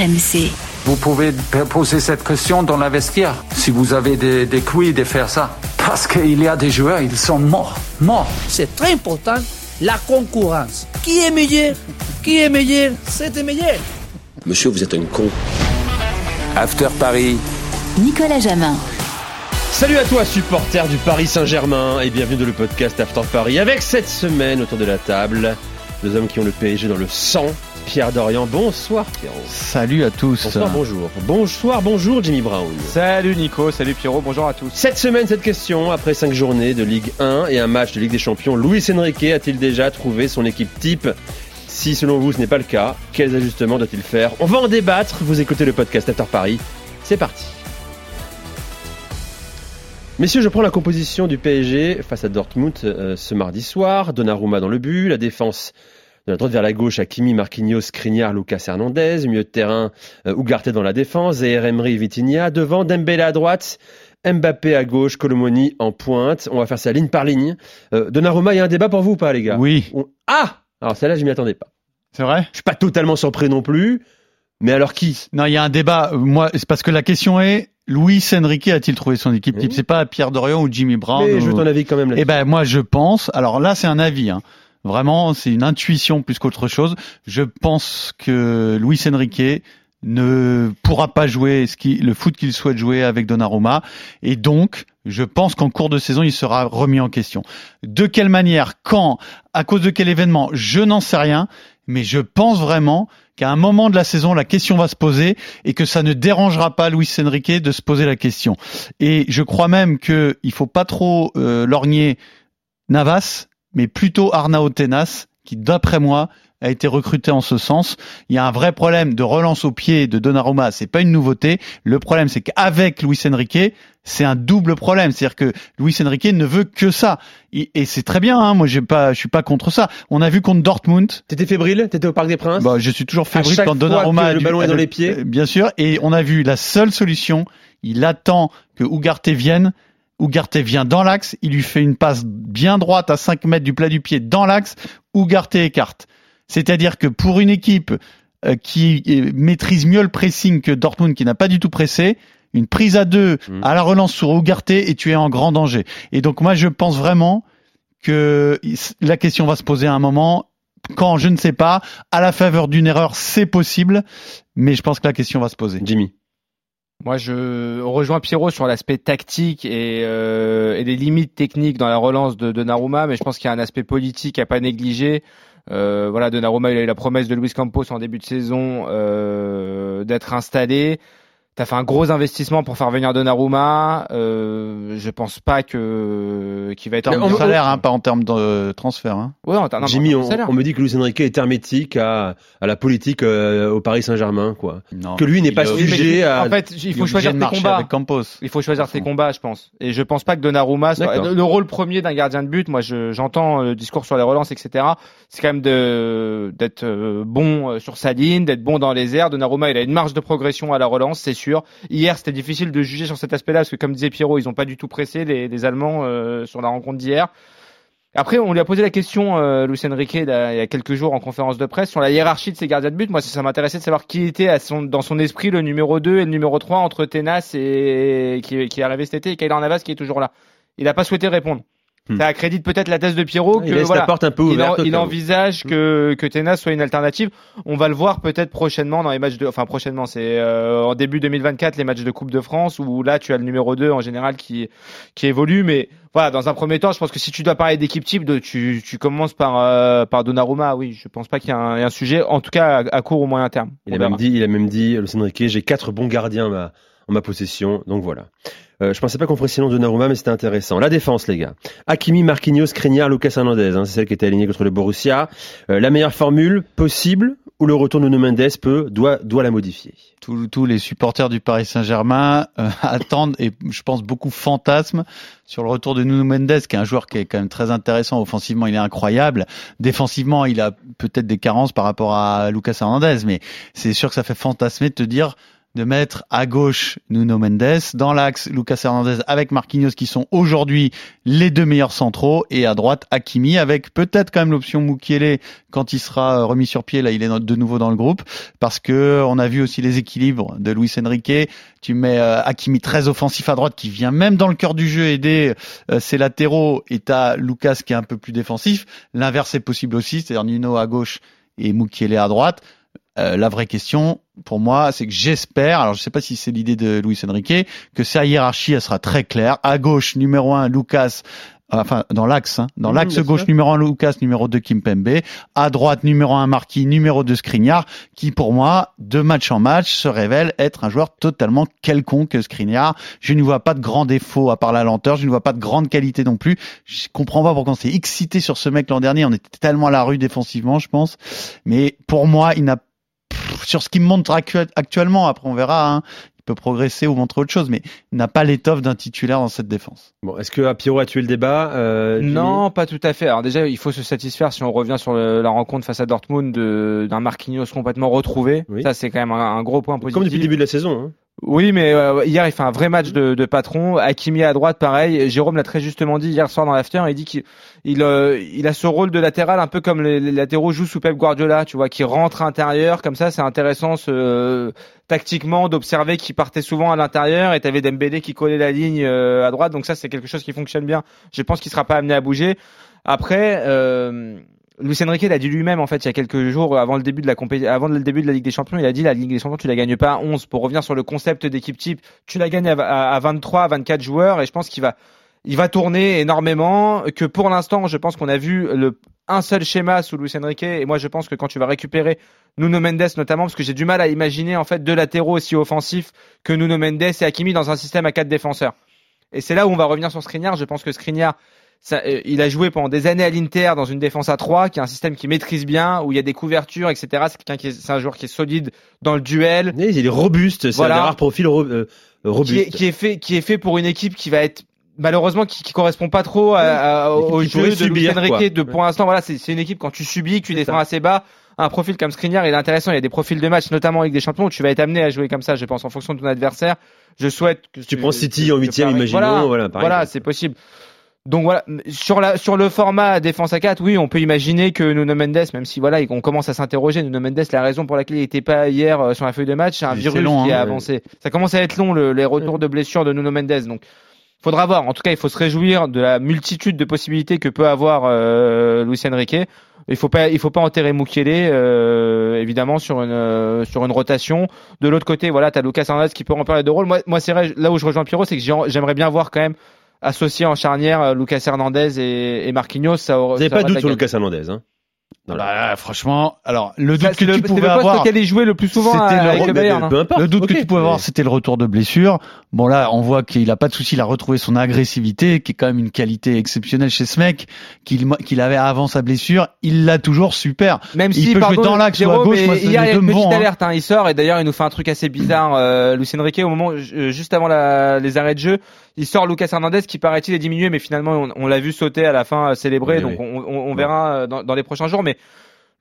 RMC. Vous pouvez poser cette question dans la vestiaire, si vous avez des, des couilles de faire ça. Parce qu'il y a des joueurs, ils sont morts, morts. C'est très important, la concurrence. Qui est meilleur? Qui est meilleur? C'est le meilleur. Monsieur, vous êtes un con. After Paris. Nicolas Jamin. Salut à toi, supporter du Paris Saint-Germain, et bienvenue dans le podcast After Paris. Avec cette semaine autour de la table, deux hommes qui ont le PSG dans le sang. Pierre Dorian, bonsoir Pierrot. Salut à tous. Bonsoir, bonjour. Bonsoir, bonjour Jimmy Brown. Salut Nico, salut Pierrot, bonjour à tous. Cette semaine, cette question, après cinq journées de Ligue 1 et un match de Ligue des Champions, Luis Enrique a-t-il déjà trouvé son équipe type? Si selon vous ce n'est pas le cas, quels ajustements doit-il faire? On va en débattre, vous écoutez le podcast After Paris, c'est parti. Messieurs, je prends la composition du PSG face à Dortmund euh, ce mardi soir. Donnarumma dans le but, la défense de la droite vers la gauche, Hakimi, Marquinhos, Skriniar, Lucas Hernandez, milieu de terrain, euh, Ugarte dans la défense, et Emery, Vitinha, devant Dembélé à droite, Mbappé à gauche, Colomoni en pointe. On va faire ça ligne par ligne. Euh, Donnarumma, il y a un débat pour vous ou pas, les gars? Oui. On- Ah Alors celle-là, je m'y attendais pas. C'est vrai? Je suis pas totalement surpris non plus, mais alors qui? Non, il y a un débat. Euh, Moi, c'est parce que la question est Luis Enrique a-t-il trouvé son équipe type? Oui. C'est pas Pierre Dorian ou Jimmy Brown. Mais ou- je veux ton avis quand même là Eh ben, moi, je pense. Alors là, c'est un avis. Hein. Vraiment, c'est une intuition plus qu'autre chose. Je pense que Luis Enrique ne pourra pas jouer le foot qu'il souhaite jouer avec Donnarumma. Et donc, je pense qu'en cours de saison, il sera remis en question. De quelle manière, quand, à cause de quel événement, je n'en sais rien. Mais je pense vraiment qu'à un moment de la saison, la question va se poser et que ça ne dérangera pas Luis Enrique de se poser la question. Et je crois même que il faut pas trop euh, lorgner Navas, mais plutôt Arnao Tenas, qui d'après moi a été recruté en ce sens. Il y a un vrai problème de relance au pied de Donnarumma, c'est pas une nouveauté. Le problème, c'est qu'avec Luis Enrique, c'est un double problème. C'est-à-dire que Luis Enrique ne veut que ça. Et, c'est très bien, hein. moi j'ai pas, je suis pas contre ça. On a vu contre Dortmund, T'étais fébrile? T'étais au Parc des Princes? Bah, je suis toujours fébrile quand Donnarumma a le ballon est dans a- les pieds euh, Bien sûr. Et on a vu la seule solution. Il attend que Ugarte vienne. Ugarte vient dans l'axe. Il lui fait une passe bien droite à 5 mètres du plat du pied dans l'axe. Ugarte écarte. C'est-à-dire que pour une équipe euh, qui euh, maîtrise mieux le pressing que Dortmund, qui n'a pas du tout pressé, une prise à deux Mhm. à la relance sur Ugarte et tu es en grand danger. Et donc moi je pense vraiment que la question va se poser à un moment quand je ne sais pas, à la faveur d'une erreur, c'est possible, mais je pense que la question va se poser. Jimmy. Moi, je rejoins Pierrot sur l'aspect tactique et, euh, et les limites techniques dans la relance de Donnarumma, mais je pense qu'il y a un aspect politique à pas négliger. Euh, voilà, Donnarumma, il a eu la promesse de Luis Campos en début de saison euh, d'être installé. T'as fait un gros investissement pour faire venir Donnarumma. Euh, je pense pas que qu'il va être En salaire, hein, pas en termes de transfert. Hein. Ouais, en termes- Jimmy, on, salaire. on me dit que Luis Enrique est hermétique à, à la politique euh, au Paris Saint-Germain, quoi. Non. Que lui n'est pas sujet à. En fait, il faut choisir marcher combats. avec Campos. Il faut choisir ses combats, je pense. Et je pense pas que Donnarumma, soit- le, le rôle premier d'un gardien de but, moi je- j'entends le discours sur les relances, etc. C'est quand même de d'être euh, bon euh, sur sa ligne, d'être bon dans les airs. Donnarumma, il a une marge de progression à la relance, c'est sûr. Hier, c'était difficile de juger sur cet aspect-là parce que comme disait Pierrot, ils ont pas du tout pressé les, Allemands euh, sur la rencontre d'hier. Après, on lui a posé la question, euh, Luis Enrique, il y a quelques jours en conférence de presse, sur la hiérarchie de ses gardiens de but. Moi, ça, m'intéressait de savoir qui était dans son esprit le numéro 2 et le numéro 3 entre Tenas et qui, qui est arrivé cet été et Kylian Navas qui est toujours là. Il n'a pas souhaité répondre. Hmm. Ça accrédite peut-être la thèse de Pierrot il que laisse voilà, la porte un peu il, en- il envisage que, que Tenas soit une alternative. On va le voir peut-être prochainement dans les matchs de, enfin prochainement, c'est euh, en début 2024 les matchs de Coupe de France où là tu as le numéro 2 en général qui qui évolue. Mais voilà, dans un premier temps, je pense que si tu dois parler d'équipe type, de, tu, tu commences par euh, par Donnarumma. Oui, je pense pas qu'il y ait un, il y ait un sujet, en tout cas à, à court ou moyen terme. Il a même dit, il a même dit, Luis Enrique, j'ai quatre bons gardiens ma, ma possession, donc voilà. Euh, je pensais pas qu'on ferait sinon Donnarumma, mais c'était intéressant. La défense, les gars. Hakimi, Marquinhos, Skriniar, Lucas Hernandez, hein, c'est celle qui était alignée contre le Borussia. Euh, la meilleure formule possible ou le retour de Nuno Mendes peut, doit, doit la modifier? Tous, tous les supporters du Paris Saint-Germain euh, attendent et je pense beaucoup fantasment sur le retour de Nuno Mendes, qui est un joueur qui est quand même très intéressant. Offensivement, il est incroyable. Défensivement, il a peut-être des carences par rapport à Lucas Hernandez, mais c'est sûr que ça fait fantasmer de te dire de mettre à gauche Nuno Mendes, dans l'axe Lucas Hernandez avec Marquinhos qui sont aujourd'hui les deux meilleurs centraux et à droite Hakimi avec peut-être quand même l'option Mukiele quand il sera remis sur pied. Là il est de nouveau dans le groupe parce que on a vu aussi les équilibres de Luis Enrique. Tu mets euh, Hakimi très offensif à droite qui vient même dans le cœur du jeu aider euh, ses latéraux et t'as Lucas qui est un peu plus défensif. L'inverse est possible aussi c'est-à-dire Nuno à gauche et Mukiele à droite euh, la vraie question, pour moi, c'est que j'espère, alors je ne sais pas si c'est l'idée de Luis Enrique, que sa hiérarchie, elle sera très claire. À gauche, numéro un, Lucas, enfin dans l'axe, hein, dans Mhm, l'axe gauche sûr. numéro un Lucas, numéro 2 Kimpembe, à droite numéro un Marquis, numéro 2 Skriniar, qui pour moi, de match en match, se révèle être un joueur totalement quelconque Skriniar. Je ne vois pas de grands défauts à part la lenteur, je ne vois pas de grande qualité non plus. Je comprends pas pourquoi on s'est excité sur ce mec l'an dernier, on était tellement à la rue défensivement, je pense. Mais pour moi, il n'a sur ce qu'il me montre actu- actuellement, après on verra, hein, il peut progresser ou montrer autre chose, mais il n'a pas l'étoffe d'un titulaire dans cette défense. Bon, est-ce que Pierrot a tué le débat euh, Jimmy? Non, pas tout à fait. Alors déjà, il faut se satisfaire si on revient sur le- la rencontre face à Dortmund d'un Marquinhos complètement retrouvé. Oui. Ça, c'est quand même un, un gros point positif. Comme depuis le début de la saison. Hein. Oui, mais euh, hier, il fait un vrai match de, patron. Hakimi à droite, pareil. Jérôme l'a très justement dit hier soir dans l'after. Il dit qu'il il, euh, il a ce rôle de latéral un peu comme les, latéraux jouent sous Pep Guardiola, tu vois, qui rentre à l'intérieur. Comme ça, c'est intéressant tactiquement d'observer qu'il partait souvent à l'intérieur et t'avais Dembélé qui collait la ligne euh, à droite. Donc ça, c'est quelque chose qui fonctionne bien. Je pense qu'il sera pas amené à bouger. Après, Luis Enrique l'a dit lui-même en fait il y a quelques jours avant le début de la avant le début de la Ligue des Champions, il a dit la Ligue des Champions tu la gagnes pas à 11 pour revenir sur le concept d'équipe type, tu la gagnes à 23, à 24 joueurs et je pense qu'il va il va tourner énormément que pour l'instant, je pense qu'on a vu le un seul schéma sous Luis Enrique et moi je pense que quand tu vas récupérer Nuno Mendes notamment parce que j'ai du mal à imaginer en fait deux latéraux aussi offensifs que Nuno Mendes et Hakimi dans un système à quatre défenseurs. Et c'est là où on va revenir sur Skriniar, je pense que Skriniar ça, euh, il a joué pendant des années à l'Inter dans une défense à 3, qui est un système qu'il maîtrise bien, où il y a des couvertures, etc. C'est quelqu'un qui est, c'est un joueur qui est solide dans le duel, Oui, Il est robuste, c'est Voilà. un des rares profils ro- euh, qui robustes. est, qui est fait, qui est fait pour une équipe qui va être malheureusement qui, qui correspond pas trop à, à- au qui jeu de Luis subir, Enrique. quoi. De pour l'instant, voilà, c'est c'est une équipe quand tu subis, que tu défends ça. assez bas. Un profil comme Skriniar, il est intéressant. Il y a des profils de match, notamment avec des champions, où tu vas être amené à jouer comme ça. Je pense en fonction de ton adversaire. Je souhaite que Tu prends City en huitième, imaginons, Voilà, voilà, voilà, c'est possible. Donc voilà, sur la sur le format défense à 4, oui, on peut imaginer que Nuno Mendes, même si voilà, on commence à s'interroger, Nuno Mendes, la raison pour laquelle il n'était pas hier euh, sur la feuille de match, c'est un C'est virus long, qui hein, a ouais. avancé. Ça commence à être long le- les retours de blessures de Nuno Mendes, donc faudra voir. En tout cas, il faut se réjouir de la multitude de possibilités que peut avoir euh, Luis Enrique. Il faut pas, il faut pas enterrer Mukiele, euh, évidemment sur une euh, sur une rotation. De l'autre côté, voilà, t'as Lucas Hernandez qui peut remplir les deux rôles. Moi, moi, c'est vrai, là où je rejoins Pierrot, c'est que j'ai- j'aimerais bien voir quand même associer en charnière euh, Lucas Hernandez et, et Marquinhos. Ça, aura- Vous n'avez pas de doute sur. Lucas Hernandez. Hein? Voilà. Bah, franchement, alors le doute que le, tu pouvais le avoir, le plus souvent C'était à- le avec rôle le Mais Bayern. Peu importe. le doute que tu pouvais mais- avoir, c'était le retour de blessure. Bon là, on voit qu'il a pas de souci, il a retrouvé son agressivité, qui est quand même une qualité exceptionnelle chez ce mec, qu'il qu'il avait avant sa blessure. Il l'a toujours super. Même Il si, peut jouer dans l'axe ou à Jérôme, gauche, mais moi, il y a deux une petite vont, hein. alerte, hein. il sort, et d'ailleurs, il nous fait un truc assez bizarre, euh, Luis Enrique, au moment, euh, juste avant la- les arrêts de jeu, il sort Lucas Hernandez, qui paraît-il est diminué, mais finalement, on, on l'a vu sauter à la fin, euh, célébrer, Oui, donc oui. on, on- on verra euh, dans, dans les prochains jours, mais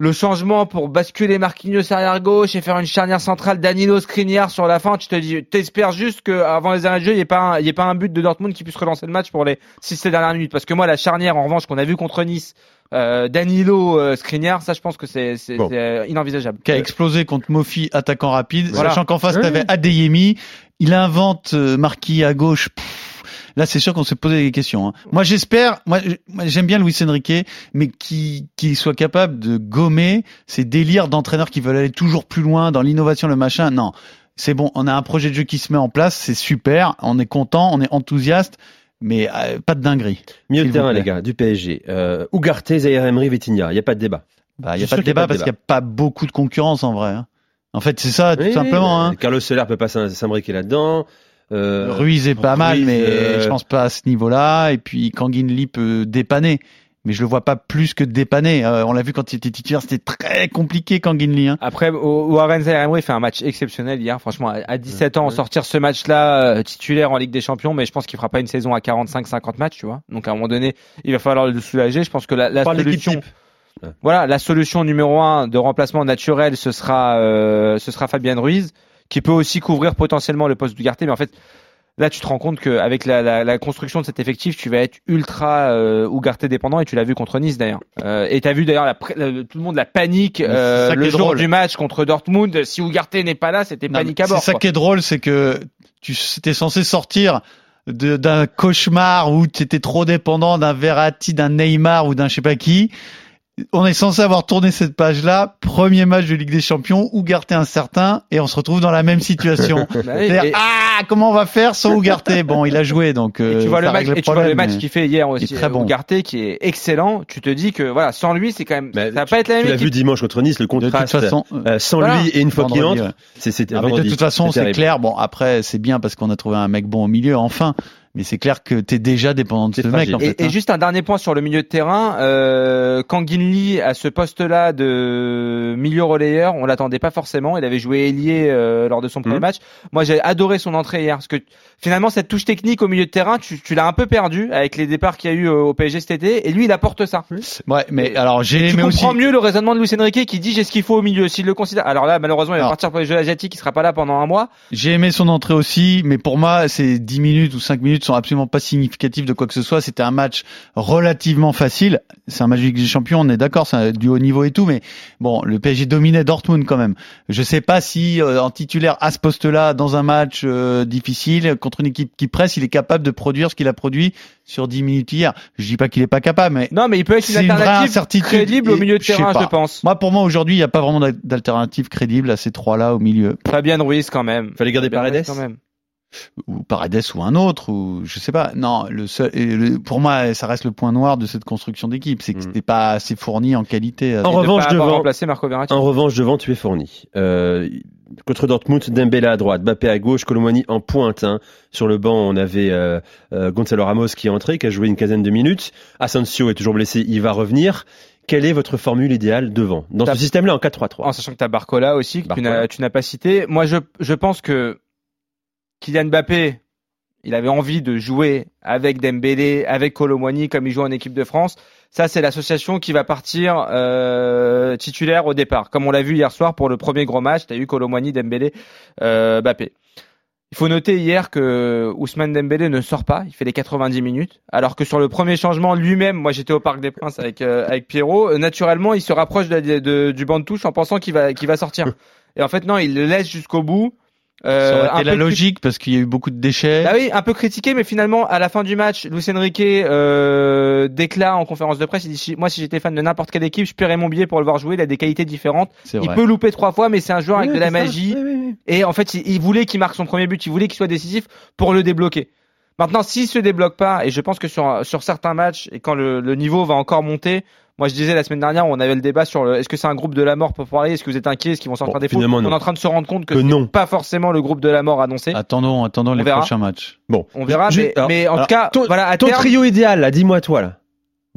le changement pour basculer Marquinhos arrière gauche et faire une charnière centrale Danilo Skriniar sur la fin, tu te dis, t'espères juste que avant les arrêts de jeu, il n'y ait pas un, il y ait pas un but de Dortmund qui puisse relancer le match pour les 6 dernières minutes. Parce que moi, la charnière, en revanche, qu'on a vu contre Nice, euh, Danilo, euh, Skriniar, ça, je pense que c'est, Bon. euh, inenvisageable. qui a explosé contre Mofi, attaquant rapide, Voilà. sachant qu'en face, t'avais Adeyemi, il invente euh, Marquis à gauche. Pff, là, c'est sûr qu'on s'est posé des questions. hein. Moi, j'espère, moi, j'aime bien Luis Enrique, mais qui qui soit capable de gommer ces délires d'entraîneurs qui veulent aller toujours plus loin dans l'innovation, le machin. Non, c'est bon, on a un projet de jeu qui se met en place, c'est super, on est content, on est enthousiaste, mais euh, pas de dinguerie. Milieu de terrain, les gars, du PSG. Euh, Ugarte, Zaire Emery, Vitinha. Il n'y a pas de débat. Bah, il y Je a pas de qu'il débat parce qu'il n'y a pas beaucoup de concurrence en vrai. hein. En fait, c'est ça, tout Oui, simplement. Hein. Carlos Soler peut pas s'im- s'imbriquer là-dedans. Euh, Ruiz est pas mal, mais euh, je pense pas à ce niveau-là. Et puis Kangin Lee peut dépanner, mais je le vois pas plus que dépanner. Euh, on l'a vu quand il était titulaire, c'était très compliqué Kangin Lee. Hein. Après, Warren Zaire fait un match exceptionnel hier. Franchement, à- à 17 ans, Ouais. sortir ce match-là euh, titulaire en Ligue des Champions, mais je pense qu'il fera pas une saison à 45-50 matchs, tu vois. Donc à un moment donné, il va falloir le soulager. Je pense que la, solution, voilà, la solution numéro un de remplacement naturel, ce sera, euh, ce sera Fabien Ruiz, qui peut aussi couvrir potentiellement le poste d'Ougarté, mais en fait, là, tu te rends compte qu'avec la, la, la construction de cet effectif, tu vas être ultra euh, Ougarté dépendant, et tu l'as vu contre Nice d'ailleurs. Euh, et tu as vu d'ailleurs tout le monde la panique euh, le jour drôle. du match contre Dortmund. Si Ougarté n'est pas là, c'était panique à bord. C'est ça qui est drôle, c'est que tu étais censé sortir de- d'un cauchemar où tu étais trop dépendant d'un Verratti, d'un Neymar ou d'un je sais pas qui. On est censé avoir tourné cette page-là, premier match de Ligue des Champions, Ougarté incertain, et on se retrouve dans la même situation. Bah et- ah, comment on va faire sans Ougarté Bon, il a joué, donc Et euh, tu vois le match, règle et tu vois le match qu'il fait hier aussi, très bon. Ougarté, qui est excellent. Tu te dis que voilà, sans lui, c'est quand même, Mais ça va pas être la Tu même l'as vu dimanche contre Nice, le De toute contraste façon, euh, sans Voilà. lui et une fois qu'il entre, ouais. c'est c'était Ah, de toute façon, c'est clair. Bon, après, c'est bien parce qu'on a trouvé un mec bon au milieu, enfin. Mais c'est clair que t'es déjà dépendant de ce mec, en Et, fait. et hein. juste un dernier point sur le milieu de terrain, euh, Kangin Lee à ce poste-là de milieu relayeur, on l'attendait pas forcément. Il avait joué ailier euh, lors de son premier Mhm. match. Moi, j'ai adoré son entrée hier parce que finalement cette touche technique au milieu de terrain, tu, tu l'as un peu perdu avec les départs qu'il y a eu euh, au PSG cet été. Et lui, il apporte ça. Ouais, mais alors j'ai aimé aussi. comprends mieux le raisonnement de Luis Enrique qui dit j'ai ce qu'il faut au milieu. S'il le considère. Alors là, malheureusement, il va Alors. partir pour les Jeux asiatiques. Il sera pas là pendant un mois. J'ai aimé son entrée aussi, mais pour moi, ces 10 minutes ou 5 minutes sont absolument pas significatives de quoi que ce soit. C'était un match relativement facile. C'est un match de Ligue des Champions, on est d'accord, c'est du haut niveau et tout, mais bon, le PSG dominait Dortmund quand même. Je sais pas si euh, en titulaire à ce poste-là, dans un match euh, difficile contre une équipe qui presse, il est capable de produire ce qu'il a produit sur 10 minutes hier. Je dis pas qu'il est pas capable, mais Non, mais il peut être une une alternative incertitude. crédible au milieu de terrain, je pense. moi pour moi aujourd'hui, il n'y a pas vraiment d'al- d'alternative crédible à ces trois-là au milieu. Fabien Ruiz quand même. Fallait garder Fabien Ruiz Paredes. quand même. ou Paredes ou un autre ou je sais pas non le seul le- pour moi ça reste le point noir de cette construction d'équipe c'est que Mm. c'était pas assez fourni en qualité En Et de revanche, avoir devant- Marco Verratti. En revanche, devant, tu es fourni. Euh, contre Dortmund, Dembélé à droite, Bappé à gauche, Colomani en pointe. hein. Sur le banc, on avait euh, euh, Gonzalo Ramos qui est entré, qui a joué une quinzaine de minutes. Asensio est toujours blessé, il va revenir. Quelle est votre formule idéale devant? Dans ce système-là, en 4-3-3. En sachant que tu as Barcola aussi, que tu Barcola. n'as- tu n'as pas cité. Moi, je, je pense que Kylian Mbappé, il avait envie de jouer avec Dembélé, avec Colomwani, comme il joue en équipe de France. Ça, c'est l'association qui va partir euh, titulaire au départ. Comme on l'a vu hier soir pour le premier gros match, tu as eu Colomwani, Dembélé, euh, Mbappé. Il faut noter hier que Ousmane Dembélé ne sort pas, il fait les 90 minutes, alors que sur le premier changement lui-même, moi j'étais au Parc des Princes avec euh, avec Pierrot, euh, naturellement il se rapproche de, de- du banc de touche en pensant qu'il va qu'il va sortir. Et en fait non, il le laisse jusqu'au bout. Euh, ça un la peu logique parce qu'il y a eu beaucoup de déchets Bah oui, un peu critiqué, mais finalement, à la fin du match, Luis Enrique euh, déclare en conférence de presse, il dit, moi, si j'étais fan de n'importe quelle équipe, je paierais mon billet pour le voir jouer. Il a des qualités différentes. Il vrai peut louper trois fois, mais c'est un joueur avec de la ça. magie. Et en fait, il, il voulait qu'il marque son premier but, il voulait qu'il soit décisif pour le débloquer. Maintenant, s'il se débloque pas, et je pense que sur, sur certains matchs, et quand le, le niveau va encore monter, moi je disais la semaine dernière, on avait le débat sur le, est-ce que c'est un groupe de la mort pour parler, est-ce que vous êtes inquiet, est-ce qu'ils vont sortir Bon, des fautes? On est en train de se rendre compte que, Que non. pas forcément le groupe de la mort annoncé. attendons attendons les verra. prochains matchs Bon, On verra, Je- mais, alors, mais en alors, tout cas, ton- voilà, à ton terme, trio idéal, là, dis-moi toi, là.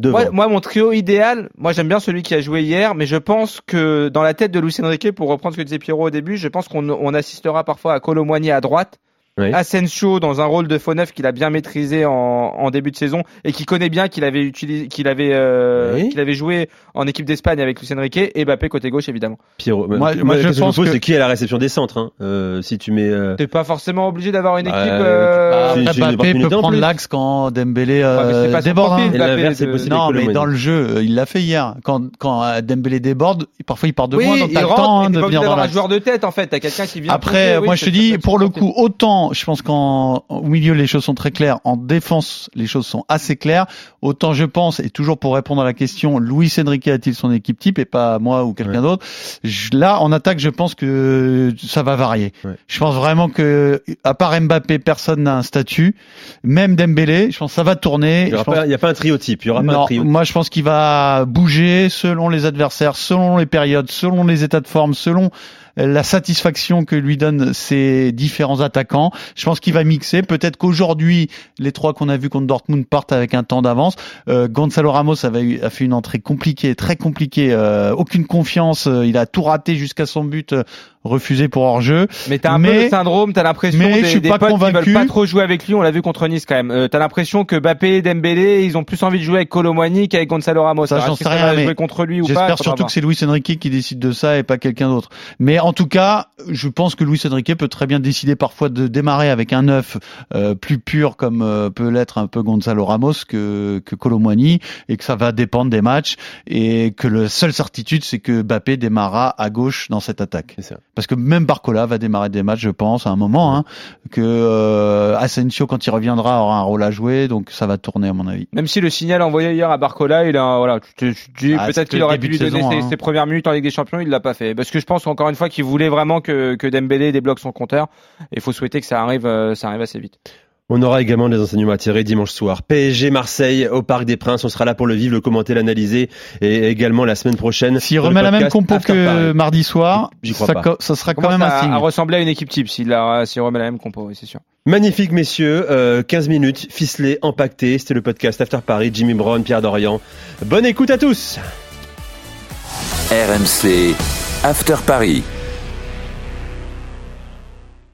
Moi, moi, mon trio idéal, moi j'aime bien celui qui a joué hier, mais je pense que dans la tête de Luis Enrique, pour reprendre ce que disait Pierrot au début, je pense qu'on on assistera parfois à Colomboigny à droite, Oui. Asensio dans un rôle de faux neuf qu'il a bien maîtrisé en, en début de saison et qui connaît bien qu'il avait utilisé, qu'il avait, euh, Oui. qu'il avait joué en équipe d'Espagne avec Luis Enrique et Mbappé côté gauche évidemment. Pierrot. Moi- Moi, je pense que je pose, que- c'est qui est à la réception des centres hein Euh, Si tu mets. euh, T'es pas forcément obligé d'avoir une équipe. Euh, Bah, après, si une Mbappé peut en prendre plus. l'axe quand Dembélé euh, son déborde profil, hein. Et Mbappé, l'inverse, c'est de- possible. non mais dans le jeu il l'a fait hier quand quand Dembélé déborde parfois il part de oui, loin donc il t'as le temps de venir dans d'avoir un joueur de tête en fait. T'as quelqu'un qui vient. Après, moi je te dis, pour le coup, autant je pense qu'en au milieu les choses sont très claires, en défense les choses sont assez claires, autant je pense, et toujours pour répondre à la question, Luis Enrique a-t-il son équipe type et pas moi ou quelqu'un Ouais. d'autre Là, en attaque, je pense que ça va varier. Ouais. Je pense vraiment que, à part Mbappé, personne n'a un statut, même Dembélé, je pense que ça va tourner. Il n'y pense- a pas un trio type. Il y aura pas un trio. moi je pense qu'il va bouger selon les adversaires, selon les périodes, selon les états de forme, selon la satisfaction que lui donnent ces différents attaquants. Je pense qu'il va mixer. Peut-être qu'aujourd'hui, les trois qu'on a vus contre Dortmund partent avec un temps d'avance. Euh, Gonzalo Ramos avait a fait une entrée compliquée, très compliquée. euh, aucune confiance. euh, il a tout raté jusqu'à son but. Refusé pour hors-jeu. Mais t'as un peu Mais- le syndrome, t'as l'impression mais des, je suis des pas potes qui convaincu. veulent pas trop jouer avec lui. On l'a vu contre Nice quand même. Euh, t'as l'impression que Bappé, Dembélé, ils ont plus envie de jouer avec Colomwani qu'avec Gonzalo Ramos. Ça, j'en sais rien, mais jouer contre lui ou pas J'espère surtout que c'est Luis Enrique qui décide de ça et pas quelqu'un d'autre. Mais en tout cas, je pense que Luis Enrique peut très bien décider parfois de démarrer avec un neuf euh, plus pur comme euh, peut l'être un peu Gonzalo Ramos que que Colomwani et que ça va dépendre des matchs et que la seule certitude c'est que Bappé démarrera à gauche dans cette attaque. Parce que même Barcola va démarrer des matchs, je pense, à un moment, hein, que euh, Asensio quand il reviendra aura un rôle à jouer, donc ça va tourner à mon avis. Même si le signal envoyé hier à Barcola, il a, voilà, tu te, dis Ah, peut-être qu'il aurait pu lui donner saison, ses, hein. ses premières minutes en Ligue des Champions, il l'a pas fait. Parce que je pense encore une fois qu'il voulait vraiment que, que Dembélé débloque son compteur. Et il faut souhaiter que ça arrive, euh, ça arrive assez vite. On aura également des enseignements à tirer dimanche soir. PSG Marseille au Parc des Princes. On sera là pour le vivre, le commenter, l'analyser et également la semaine prochaine. S'il remet la même compo que Paris. mardi soir, J'y crois ça, pas. ça sera quand même un à, signe. à ressembler à une équipe type s'il remet la même compo, oui, c'est sûr. Magnifique messieurs, euh, 15 minutes, ficelé, empaqueté. C'était le podcast After Paris, Jimmy Brown, Pierre Dorian. Bonne écoute à tous RMC After Paris.